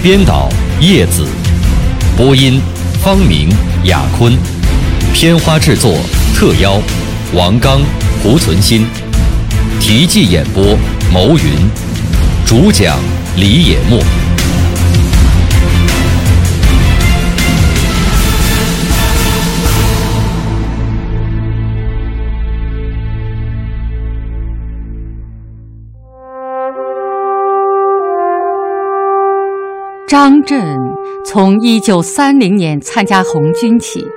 编导叶子，播音方明、雅坤，片花制作特邀王刚、胡存新，题记演播牟云，主讲李野墨。张震从一九三零年参加红军起，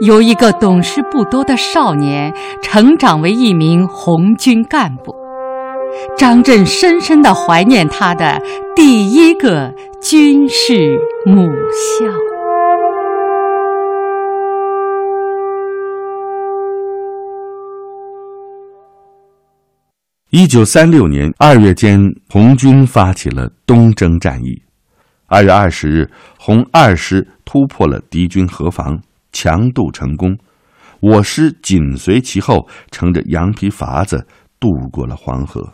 由一个懂事不多的少年成长为一名红军干部。张震深深的怀念他的第一个军事母校。一九三六年二月间，红军发起了东征战役。二月二十日，红二师突破了敌军河防，强渡成功。我师紧随其后，乘着羊皮筏子渡过了黄河。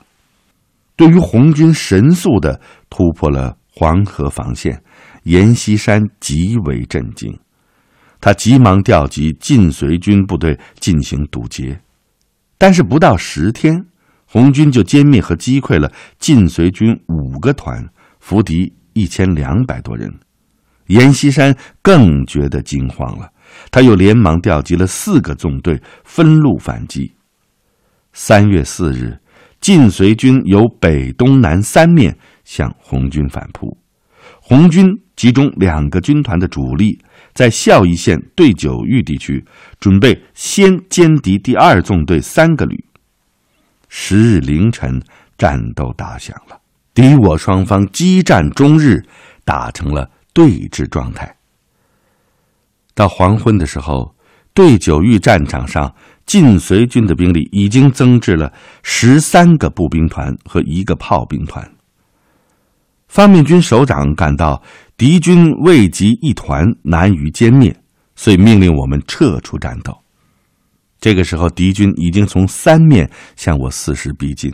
对于红军神速的突破了黄河防线，阎锡山极为震惊。他急忙调集晋绥军部队进行堵截，但是不到十天，红军就歼灭和击溃了晋绥军五个团，俘敌。一千两百多人，阎锡山更觉得惊慌了。他又连忙调集了四个纵队，分路反击。三月四日，晋绥军由北、东南三面向红军反扑。红军集中两个军团的主力，在孝义县对九峪地区，准备先歼敌第二纵队三个旅。十日凌晨，战斗打响了。敌我双方激战终日，打成了对峙状态。到黄昏的时候，对九峪战场上，晋绥军的兵力已经增至了十三个步兵团和一个炮兵团。方面军首长感到敌军未及一团，难于歼灭，遂命令我们撤出战斗。这个时候，敌军已经从三面向我四时逼近，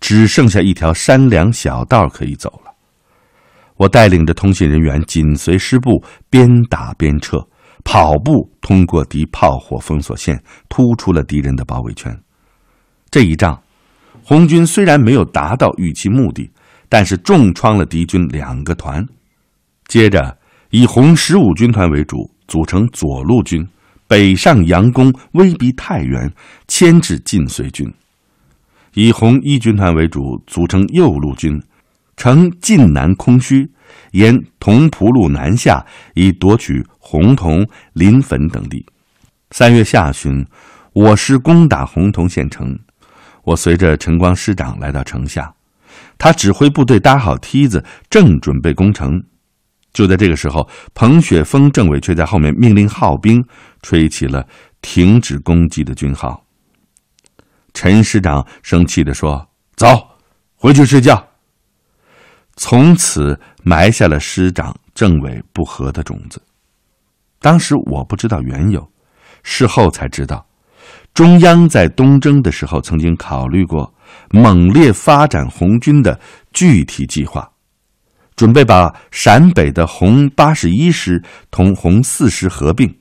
只剩下一条山梁小道可以走了。我带领着通信人员紧随师部，边打边撤，跑步通过敌炮火封锁线，突出了敌人的包围圈。这一仗，红军虽然没有达到预期目的，但是重创了敌军两个团。接着，以红十五军团为主，组成左路军。北上佯攻，威逼太原，牵制晋绥军；以红一军团为主，组成右路军，乘晋南空虚，沿同蒲路南下，以夺取洪洞、临汾等地。三月下旬，我师攻打洪洞县城，我随着陈光师长来到城下，他指挥部队搭好梯子，正准备攻城。就在这个时候，彭雪枫政委却在后面命令号兵吹起了停止攻击的军号。陈师长生气地说：“走，回去睡觉。”从此埋下了师长政委不和的种子。当时我不知道缘由，事后才知道，中央在东征的时候曾经考虑过猛烈发展红军的具体计划。准备把陕北的红八十一师同红四师合并，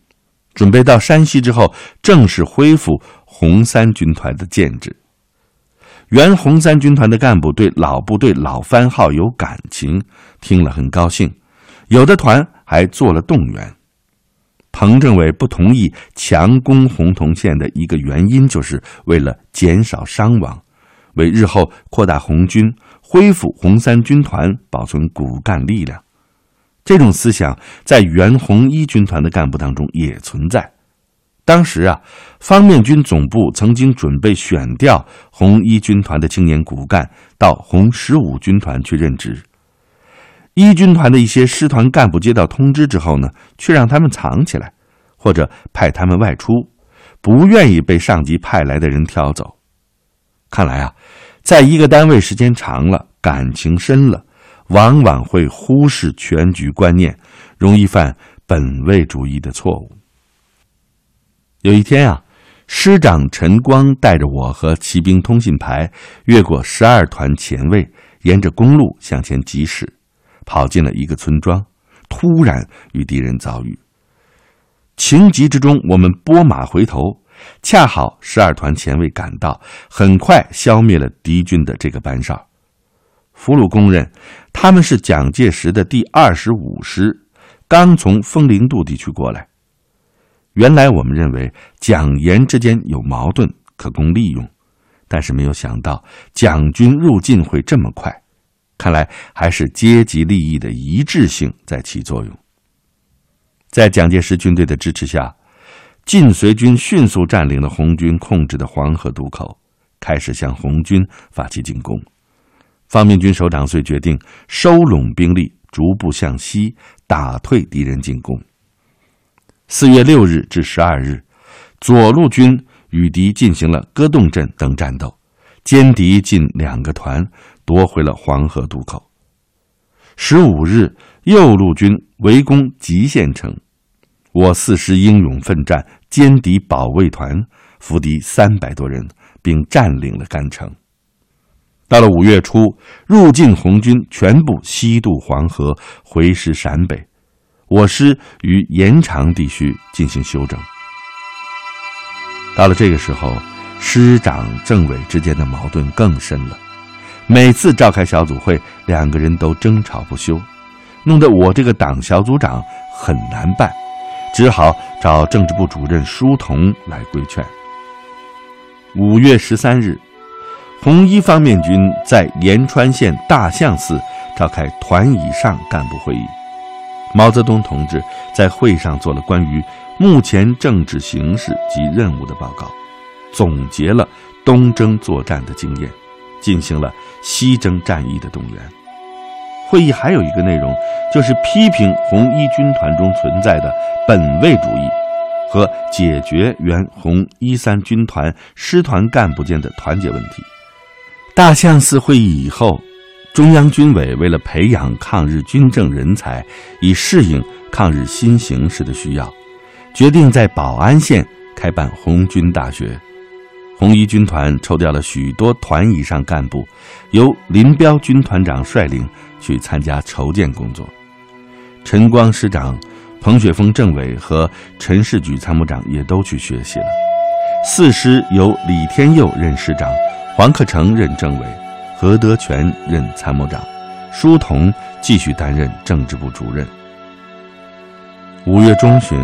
准备到山西之后正式恢复红三军团的建制。原红三军团的干部对老部队老番号有感情，听了很高兴，有的团还做了动员。彭政委不同意强攻红铜县的一个原因，就是为了减少伤亡，为日后扩大红军。恢复红三军团，保存骨干力量，这种思想在原红一军团的干部当中也存在。当时啊，方面军总部曾经准备选调红一军团的青年骨干到红十五军团去任职。一军团的一些师团干部接到通知之后呢，却让他们藏起来，或者派他们外出，不愿意被上级派来的人挑走。看来啊，在一个单位时间长了，感情深了，往往会忽视全局观念，容易犯本位主义的错误。有一天啊，师长陈光带着我和骑兵通信排，越过十二团前卫，沿着公路向前疾驶。跑进了一个村庄，突然与敌人遭遇。情急之中，我们拨马回头，恰好十二团前卫赶到，很快消灭了敌军的这个班哨。俘虏公认他们是蒋介石的第二十五师，刚从丰陵渡地区过来。原来我们认为蒋阎之间有矛盾，可供利用，但是没有想到蒋军入晋会这么快。看来还是阶级利益的一致性在起作用。在蒋介石军队的支持下，晋绥军迅速占领了红军控制的黄河渡口，开始向红军发起进攻。方面军首长遂决定收拢兵力，逐步向西打退敌人进攻。四月六日至十二日，左路军与敌进行了戈洞镇等战斗，歼敌近两个团。夺回了黄河渡口。十五日，右路军围攻吉县城，我四师英勇奋战，歼敌保卫团，俘敌三百多人，并占领了甘城。到了五月初，入晋红军全部西渡黄河，回师陕北，我师于延长地区进行休整。到了这个时候，师长、政委之间的矛盾更深了。每次召开小组会，两个人都争吵不休，弄得我这个党小组长很难办，只好找政治部主任舒同来规劝。五月十三日，红一方面军在延川县大相寺召开团以上干部会议，毛泽东同志在会上做了关于目前政治形势及任务的报告，总结了东征作战的经验。进行了西征战役的动员。会议还有一个内容，就是批评红一军团中存在的本位主义，和解决原红一三军团师团干部间的团结问题。大相寺会议以后，中央军委为了培养抗日军政人才，以适应抗日新形势的需要，决定在保安县开办红军大学。红一军团抽调了许多团以上干部，由林彪军团长率领去参加筹建工作。陈光师长、彭雪枫政委和陈士举参谋长也都去学习了。四师由李天佑任师长，黄克诚任政委，何德全任参谋长，舒同继续担任政治部主任。五月中旬，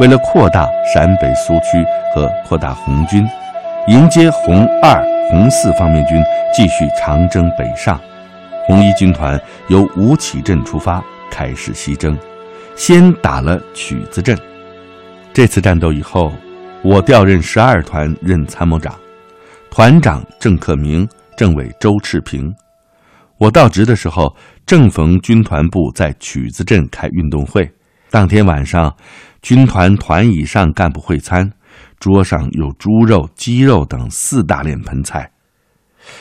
为了扩大陕北苏区和扩大红军。迎接红二、红四方面军继续长征北上，红一军团由吴起镇出发，开始西征，先打了曲子镇。这次战斗以后，我调任十二团任参谋长，团长郑克明，政委周赤平。我到职的时候，正逢军团部在曲子镇开运动会，当天晚上，军团团以上干部会餐。桌上有猪肉、鸡肉等四大脸盆菜。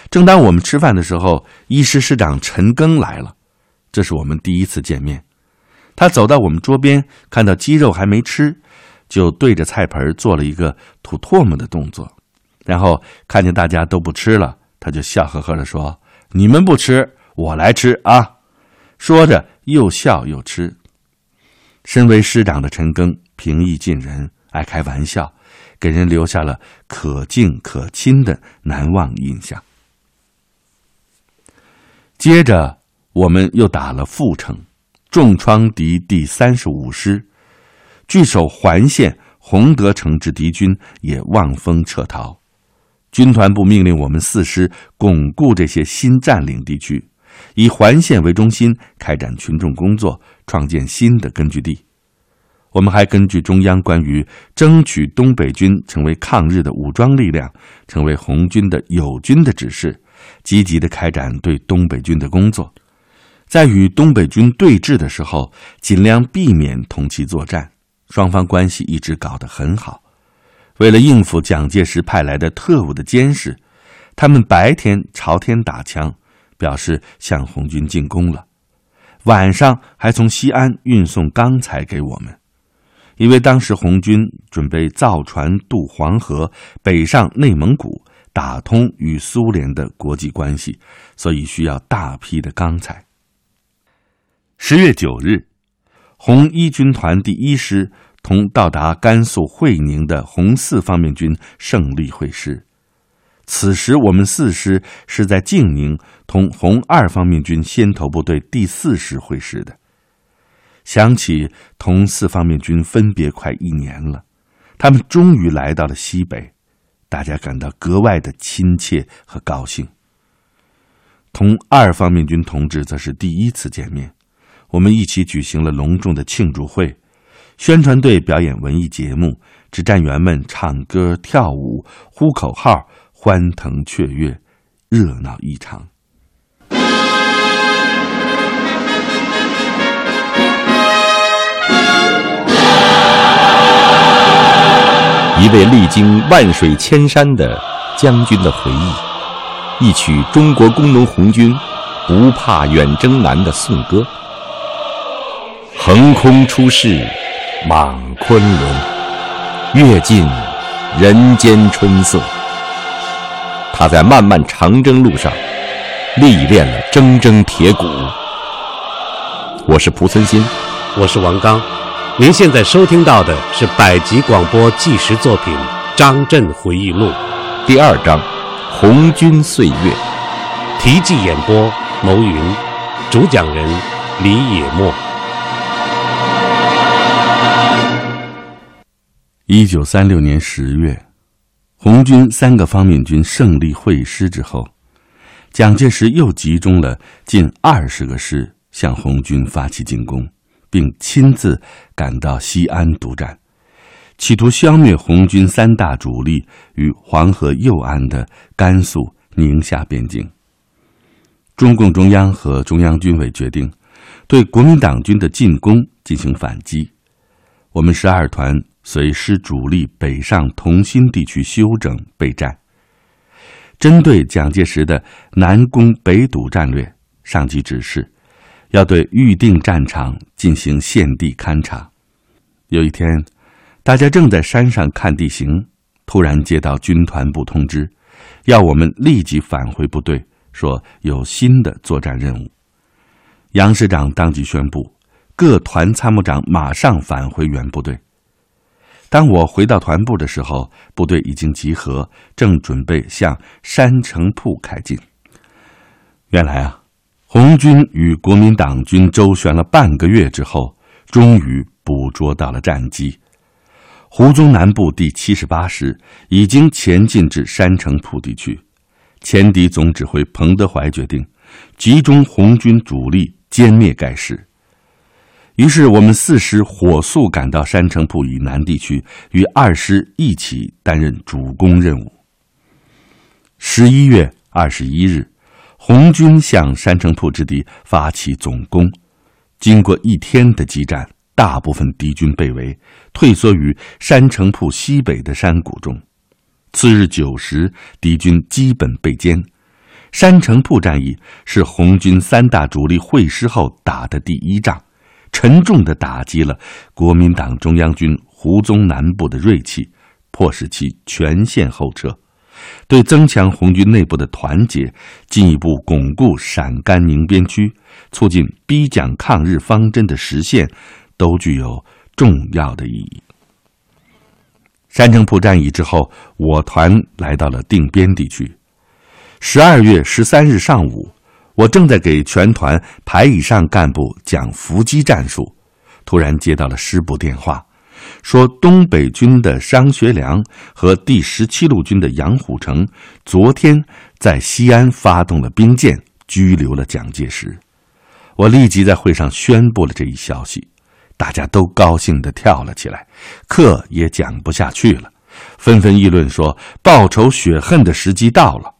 正当我们吃饭的时候，一师师长陈庚来了，这是我们第一次见面。他走到我们桌边，看到鸡肉还没吃，就对着菜盆做了一个吐唾沫的动作。然后看见大家都不吃了，他就笑呵呵地说：“你们不吃，我来吃啊！”说着又笑又吃。身为师长的陈庚平易近人，爱开玩笑。给人留下了可敬可亲的难忘印象。接着，我们又打了阜城，重创敌第三十五师，据守环县洪德城之敌军也望风撤逃。军团部命令我们四师巩固这些新占领地区，以环县为中心开展群众工作，创建新的根据地。我们还根据中央关于争取东北军成为抗日的武装力量、成为红军的友军的指示，积极地开展对东北军的工作。在与东北军对峙的时候，尽量避免同其作战，双方关系一直搞得很好。为了应付蒋介石派来的特务的监视，他们白天朝天打枪，表示向红军进攻了；晚上还从西安运送钢材给我们。因为当时红军准备造船渡黄河，北上内蒙古，打通与苏联的国际关系，所以需要大批的钢材。十月九日，红一军团第一师同到达甘肃会宁的红四方面军胜利会师。此时，我们四师是在静宁同红二方面军先头部队第四师会师的。想起同四方面军分别快一年了，他们终于来到了西北，大家感到格外的亲切和高兴。同二方面军同志则是第一次见面，我们一起举行了隆重的庆祝会，宣传队表演文艺节目，指战员们唱歌跳舞、呼口号，欢腾雀跃，热闹异常。一位历经万水千山的将军的回忆，一曲中国工农红军不怕远征难的颂歌。横空出世，莽昆仑，阅尽人间春色。他在漫漫长征路上历练了铮铮铁骨。我是蒲存昕，我是王刚。您现在收听到的是百集广播纪实作品《张震回忆录》第二章《红军岁月》，题记演播牟云，主讲人李野墨。一九三六年十月，红军三个方面军胜利会师之后，蒋介石又集中了近二十个师向红军发起进攻。并亲自赶到西安督战，企图消灭红军三大主力于黄河右岸的甘肃、宁夏边境。中共中央和中央军委决定对国民党军的进攻进行反击。我们十二团随师主力北上同心地区休整备战。针对蒋介石的南攻北堵战略，上级指示。要对预定战场进行现地勘察。有一天，大家正在山上看地形，突然接到军团部通知，要我们立即返回部队，说有新的作战任务。杨师长当即宣布，各团参谋长马上返回原部队。当我回到团部的时候，部队已经集合，正准备向山城铺开进。原来啊。红军与国民党军周旋了半个月之后，终于捕捉到了战机。胡宗南部第七十八师已经前进至山城铺地区，前敌总指挥彭德怀决定集中红军主力歼灭该师。于是，我们四师火速赶到山城铺以南地区，与二师一起担任主攻任务。十一月二十一日。红军向山城铺之地发起总攻，经过一天的激战，大部分敌军被围，退缩于山城铺西北的山谷中。次日九时，敌军基本被歼。山城铺战役是红军三大主力会师后打的第一仗，沉重的打击了国民党中央军胡宗南部的锐气，迫使其全线后撤。对增强红军内部的团结，进一步巩固陕甘宁边区，促进逼蒋抗日方针的实现，都具有重要的意义。山城铺战役之后，我团来到了定边地区。十二月十三日上午，我正在给全团排以上干部讲伏击战术，突然接到了师部电话。说东北军的商学良和第十七路军的杨虎城昨天在西安发动了兵谏，拘留了蒋介石。我立即在会上宣布了这一消息，大家都高兴地跳了起来，课也讲不下去了，纷纷议论说报仇雪恨的时机到了。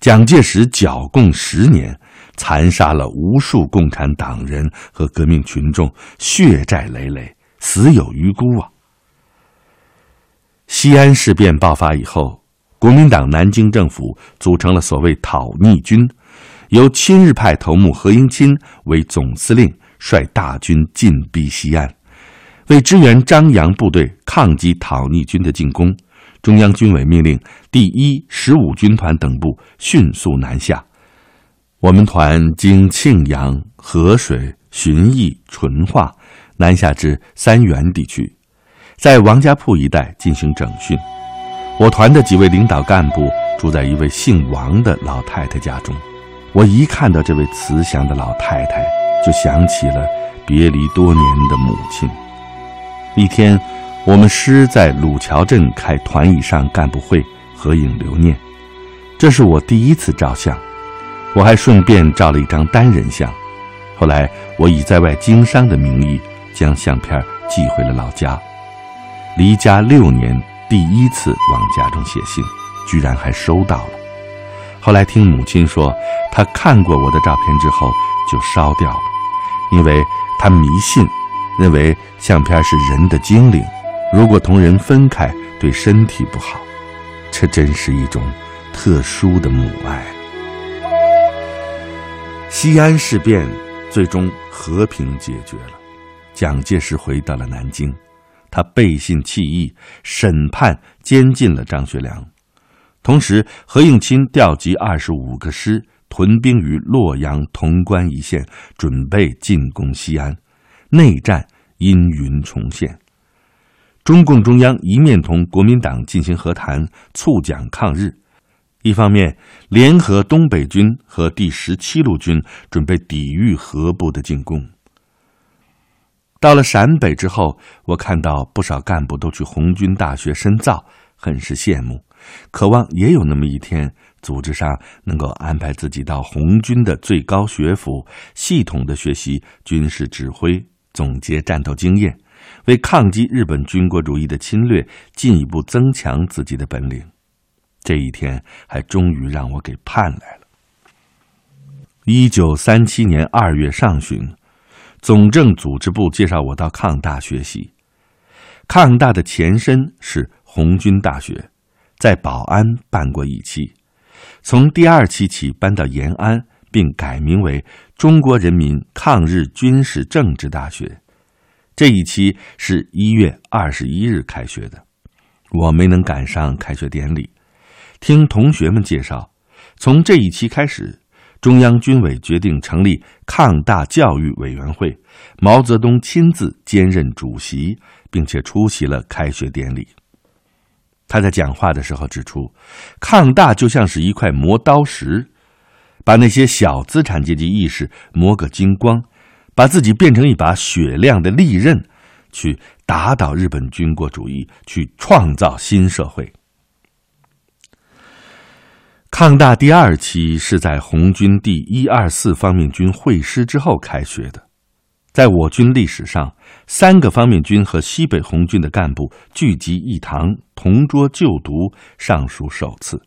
蒋介石剿共十年，残杀了无数共产党人和革命群众，血债累累，死有余辜啊！西安事变爆发以后，国民党南京政府组成了所谓讨逆军，由亲日派头目何应钦为总司令，率大军进逼西安。为支援张杨部队抗击讨逆军的进攻，中央军委命令第一、十五军团等部迅速南下。我们团经庆阳、河水、旬邑、淳化，南下至三原地区，在王家铺一带进行整训。我团的几位领导干部住在一位姓王的老太太家中。我一看到这位慈祥的老太太，就想起了别离多年的母亲。一天，我们师在鲁桥镇开团以上干部会，合影留念。这是我第一次照相，我还顺便照了一张单人相。后来，我以在外经商的名义将相片寄回了老家。离家六年，第一次往家中写信，居然还收到了。后来听母亲说，她看过我的照片之后就烧掉了，因为她迷信。认为相片是人的精灵，如果同人分开，对身体不好。这真是一种特殊的母爱。西安事变最终和平解决了，蒋介石回到了南京，他背信弃义，审判监禁了张学良，同时何应钦调集二十五个师屯兵于洛阳、潼关一线，准备进攻西安。内战阴云重现，中共中央一面同国民党进行和谈，促蒋抗日；一方面联合东北军和第十七路军，准备抵御河部的进攻。到了陕北之后，我看到不少干部都去红军大学深造，很是羡慕，渴望也有那么一天，组织上能够安排自己到红军的最高学府，系统的学习军事指挥。总结战斗经验，为抗击日本军国主义的侵略进一步增强自己的本领。这一天还终于让我给盼来了。一九三七年二月上旬，总政组织部介绍我到抗大学习。抗大的前身是红军大学，在宝安办过一期，从第二期起搬到延安。并改名为中国人民抗日军事政治大学。这一期是一月二十一日开学的，我没能赶上开学典礼。听同学们介绍，从这一期开始，中央军委决定成立抗大教育委员会，毛泽东亲自兼任主席，并且出席了开学典礼。他在讲话的时候指出，抗大就像是一块磨刀石。把那些小资产阶级意识磨个精光，把自己变成一把雪亮的利刃，去打倒日本军国主义，去创造新社会。抗大第二期是在红军第一二四方面军会师之后开学的，在我军历史上，三个方面军和西北红军的干部聚集一堂，同桌就读，尚属首次。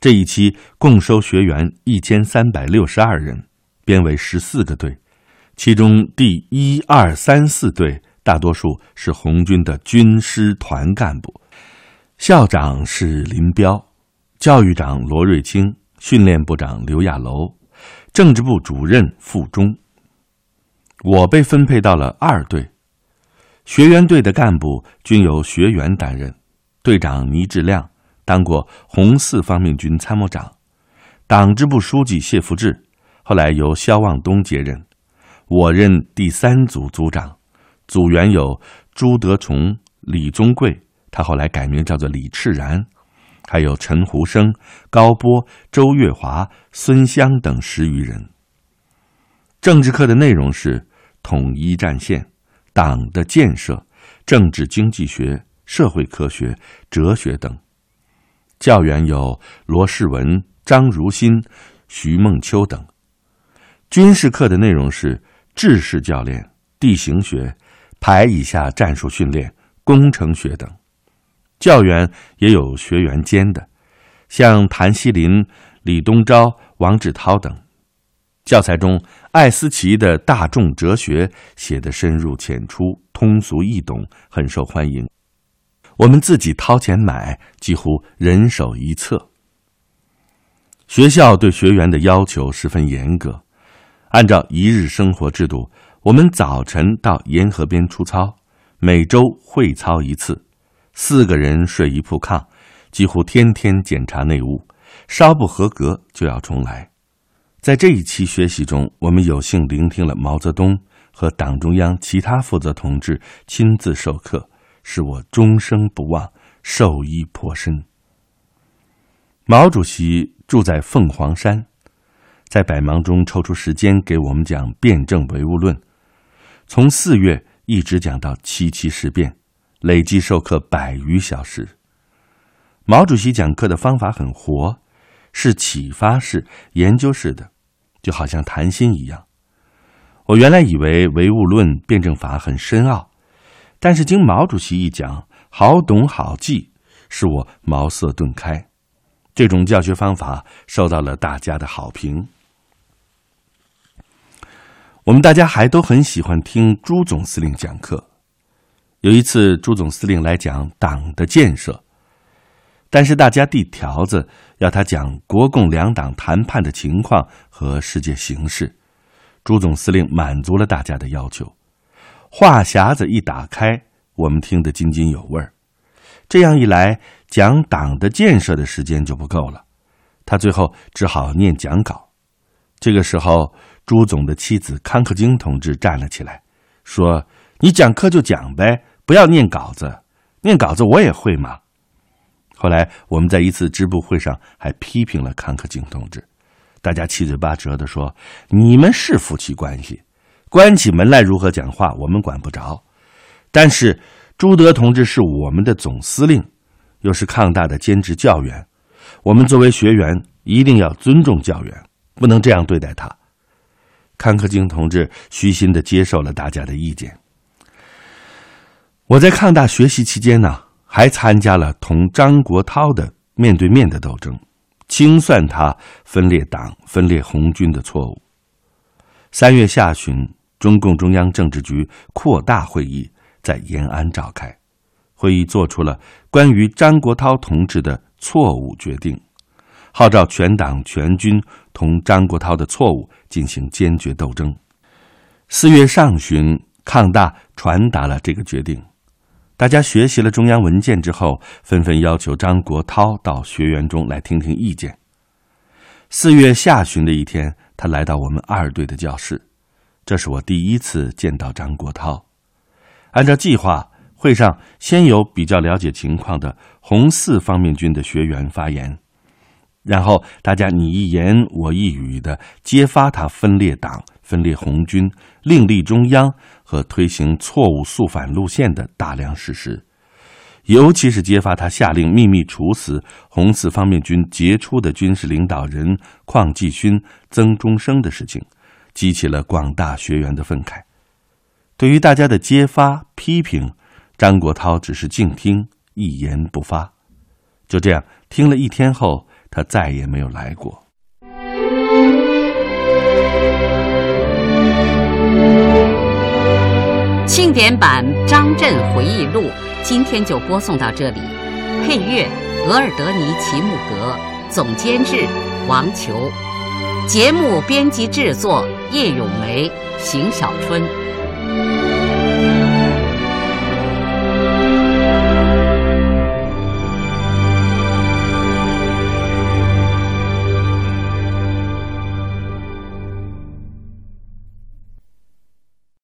这一期共收学员一千三百六十二人，编为十四个队，其中第一、二、三、四队大多数是红军的军师团干部，校长是林彪，教育长罗瑞卿，训练部长刘亚楼，政治部主任傅忠。我被分配到了二队，学员队的干部均由学员担任，队长倪志亮。当过红四方面军参谋长，党支部书记谢福志，后来由肖望东接任。我任第三组组长，组员有朱德崇、李宗贵，他后来改名叫做李炽然，还有陈胡生、高波、周月华、孙湘等十余人。政治课的内容是统一战线、党的建设、政治经济学、社会科学、哲学等。教员有罗世文、张如新、徐梦秋等。军事课的内容是制式教练、地形学、排以下战术训练、工程学等。教员也有学员兼的，像谭锡林、李东钊、王志涛等。教材中，艾思奇的大众哲学写得深入浅出、通俗易懂，很受欢迎。我们自己掏钱买，几乎人手一册。学校对学员的要求十分严格，按照一日生活制度，我们早晨到沿河边出操，每周会操一次，四个人睡一铺炕，几乎天天检查内务，稍不合格就要重来。在这一期学习中，我们有幸聆听了毛泽东和党中央其他负责同志亲自授课，使我终生不忘，受益颇深。毛主席住在凤凰山，在百忙中抽出时间给我们讲《辩证唯物论》，从四月一直讲到七七事变，累计授课百余小时。毛主席讲课的方法很活，是启发式、研究式的。就好像谈心一样，我原来以为唯物论辩证法很深奥，但是经毛主席一讲，好懂好记，使我茅塞顿开。这种教学方法受到了大家的好评。我们大家还都很喜欢听朱总司令讲课。有一次，朱总司令来讲党的建设。但是大家递条子要他讲国共两党谈判的情况和世界形势，朱总司令满足了大家的要求，话匣子一打开，我们听得津津有味儿。这样一来，讲党的建设的时间就不够了，他最后只好念讲稿。这个时候，朱总的妻子康克京同志站了起来，说：“你讲课就讲呗，不要念稿子，念稿子我也会嘛。”后来我们在一次支部会上还批评了康克京同志，大家七嘴八舌的说：“你们是夫妻关系，关起门来如何讲话我们管不着，但是朱德同志是我们的总司令，又是抗大的兼职教员，我们作为学员一定要尊重教员，不能这样对待他。”康克京同志虚心的接受了大家的意见。我在抗大学习期间呢。还参加了同张国焘的面对面的斗争，清算他分裂党、分裂红军的错误。三月下旬，中共中央政治局扩大会议在延安召开，会议作出了关于张国焘同志的错误决定，号召全党全军同张国焘的错误进行坚决斗争。四月上旬，抗大传达了这个决定。大家学习了中央文件之后，纷纷要求张国焘到学员中来听听意见。四月下旬的一天，他来到我们二队的教室，这是我第一次见到张国焘。按照计划，会上先有比较了解情况的红四方面军的学员发言，然后大家你一言我一语的揭发他分裂党、分裂红军、另立中央。和推行错误肃反路线的大量事实，尤其是揭发他下令秘密处死红四方面军杰出的军事领导人邝继勋、曾中生的事情，激起了广大学员的愤慨。对于大家的揭发批评，张国焘只是静听，一言不发。就这样听了一天后，他再也没有来过。庆典版张震回忆录，今天就播送到这里。配乐：额尔德尼·齐木格，总监制：王球，节目编辑制作：叶咏梅、邢小春。